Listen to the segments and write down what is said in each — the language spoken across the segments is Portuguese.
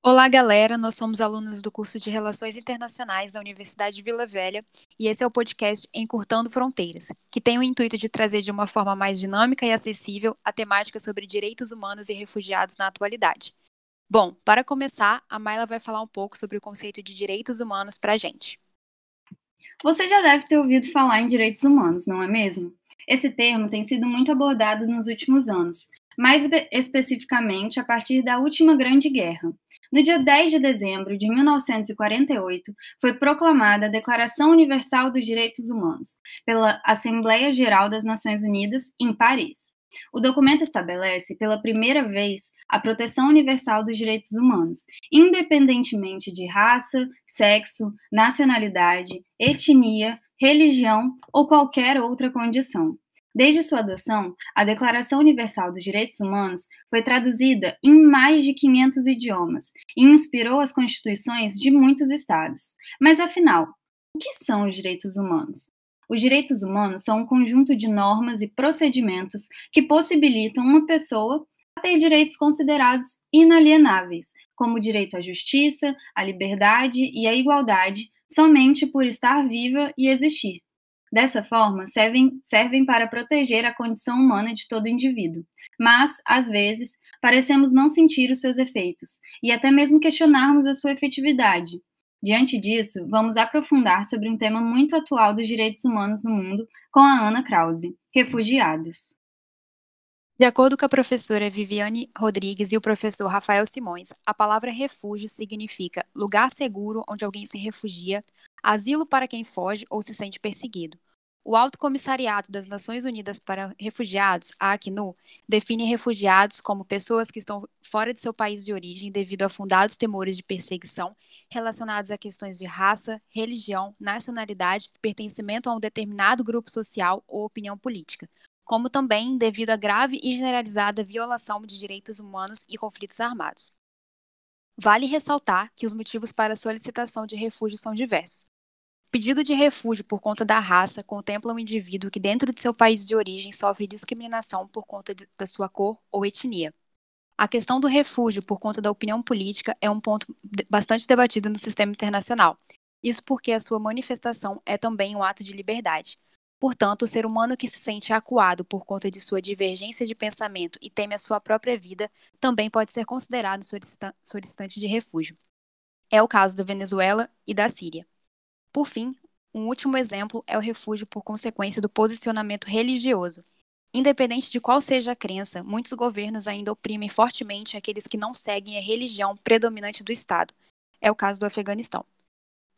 Olá, galera! Nós somos alunos do curso de Relações Internacionais da Universidade de Vila Velha e esse é o podcast Encurtando Fronteiras, que tem o intuito de trazer de uma forma mais dinâmica e acessível a temática sobre direitos humanos e refugiados na atualidade. Bom, para começar, a Mayla vai falar um pouco sobre o conceito de direitos humanos para a gente. Você já deve ter ouvido falar em direitos humanos, não é mesmo? Esse termo tem sido muito abordado nos últimos anos, mais especificamente a partir da última Grande Guerra. No dia 10 de dezembro de 1948, foi proclamada a Declaração Universal dos Direitos Humanos pela Assembleia Geral das Nações Unidas, em Paris. O documento estabelece, pela primeira vez, a proteção universal dos direitos humanos, independentemente de raça, sexo, nacionalidade, etnia, religião ou qualquer outra condição. Desde sua adoção, a Declaração Universal dos Direitos Humanos foi traduzida em mais de 500 idiomas e inspirou as constituições de muitos estados. Mas afinal, o que são os direitos humanos? Os direitos humanos são um conjunto de normas e procedimentos que possibilitam uma pessoa a ter direitos considerados inalienáveis, como o direito à justiça, à liberdade e à igualdade, somente por estar viva e existir. Dessa forma, servem, servem para proteger a condição humana de todo indivíduo, mas, às vezes, parecemos não sentir os seus efeitos e até mesmo questionarmos a sua efetividade. Diante disso, vamos aprofundar sobre um tema muito atual dos direitos humanos no mundo com a Ana Krause: refugiados. De acordo com a professora Viviane Rodrigues e o professor Rafael Simões, a palavra refúgio significa lugar seguro onde alguém se refugia, asilo para quem foge ou se sente perseguido. O Alto Comissariado das Nações Unidas para Refugiados, a Acnu, define refugiados como pessoas que estão fora de seu país de origem devido a fundados temores de perseguição relacionados a questões de raça, religião, nacionalidade, pertencimento a um determinado grupo social ou opinião política, como também devido a grave e generalizada violação de direitos humanos e conflitos armados. Vale ressaltar que os motivos para solicitação de refúgio são diversos. O pedido de refúgio por conta da raça contempla um indivíduo que, dentro de seu país de origem, sofre discriminação por conta de, da sua cor ou etnia. A questão do refúgio por conta da opinião política é um ponto bastante debatido no sistema internacional. Isso porque a sua manifestação é também um ato de liberdade. Portanto, o ser humano que se sente acuado por conta de sua divergência de pensamento e teme a sua própria vida também pode ser considerado solicitante de refúgio. É o caso da Venezuela e da Síria. Por fim, um último exemplo é o refúgio por consequência do posicionamento religioso. Independente de qual seja a crença, muitos governos ainda oprimem fortemente aqueles que não seguem a religião predominante do Estado. É o caso do Afeganistão.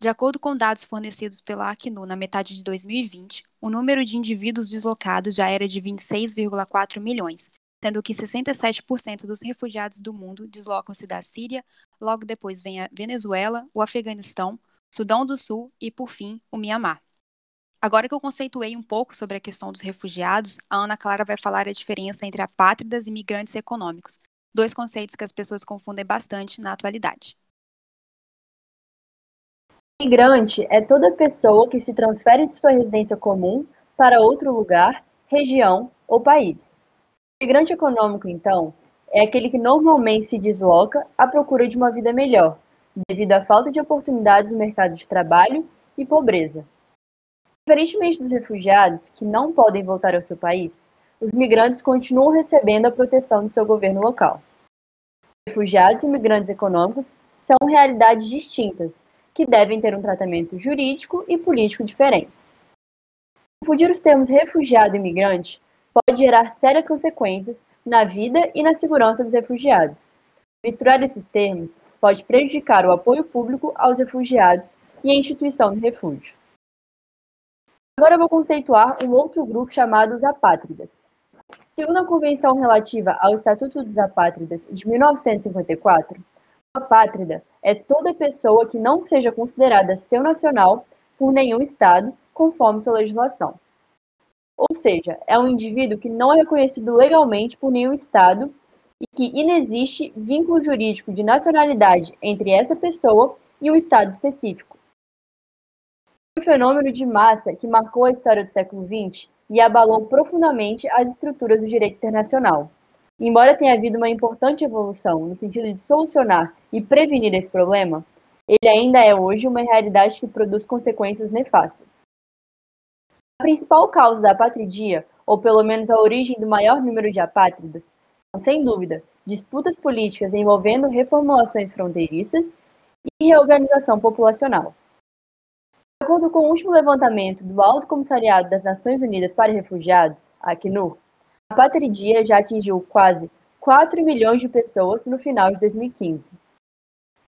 De acordo com dados fornecidos pela Acnu na metade de 2020, o número de indivíduos deslocados já era de 26,4 milhões, sendo que 67% dos refugiados do mundo deslocam-se da Síria, logo depois vem a Venezuela, o Afeganistão, Sudão do Sul e, por fim, o Mianmar. Agora que eu conceituei um pouco sobre a questão dos refugiados, a Ana Clara vai falar a diferença entre apátridas e migrantes econômicos, dois conceitos que as pessoas confundem bastante na atualidade. Migrante é toda pessoa que se transfere de sua residência comum para outro lugar, região ou país. Migrante econômico, então, é aquele que normalmente se desloca à procura de uma vida melhor, devido à falta de oportunidades no mercado de trabalho e pobreza. Diferentemente dos refugiados, que não podem voltar ao seu país, os migrantes continuam recebendo a proteção do seu governo local. Refugiados e migrantes econômicos são realidades distintas que devem ter um tratamento jurídico e político diferentes. Confundir os termos refugiado e imigrante pode gerar sérias consequências na vida e na segurança dos refugiados. Misturar esses termos pode prejudicar o apoio público aos refugiados e a instituição do refúgio. Agora vou conceituar um outro grupo chamado os apátridas. Segundo a Convenção relativa ao Estatuto dos Apátridas de 1954, apátrida é toda pessoa que não seja considerada seu nacional por nenhum Estado, conforme sua legislação. Ou seja, é um indivíduo que não é reconhecido legalmente por nenhum Estado e que inexiste vínculo jurídico de nacionalidade entre essa pessoa e um Estado específico. Um fenômeno de massa que marcou a história do século XX e abalou profundamente as estruturas do direito internacional. Embora tenha havido uma importante evolução no sentido de solucionar e prevenir esse problema, ele ainda é hoje uma realidade que produz consequências nefastas. A principal causa da apatridia, ou pelo menos a origem do maior número de apátridas, são, sem dúvida, disputas políticas envolvendo reformulações fronteiriças e reorganização populacional. De acordo com o último levantamento do Alto Comissariado das Nações Unidas para Refugiados, Acnur, a patridia já atingiu quase 4 milhões de pessoas no final de 2015.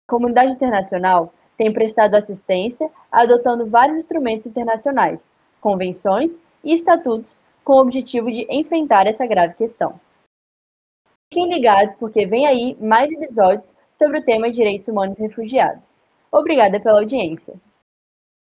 A comunidade internacional tem prestado assistência adotando vários instrumentos internacionais, convenções e estatutos com o objetivo de enfrentar essa grave questão. Fiquem ligados porque vem aí mais episódios sobre o tema direitos humanos e refugiados. Obrigada pela audiência.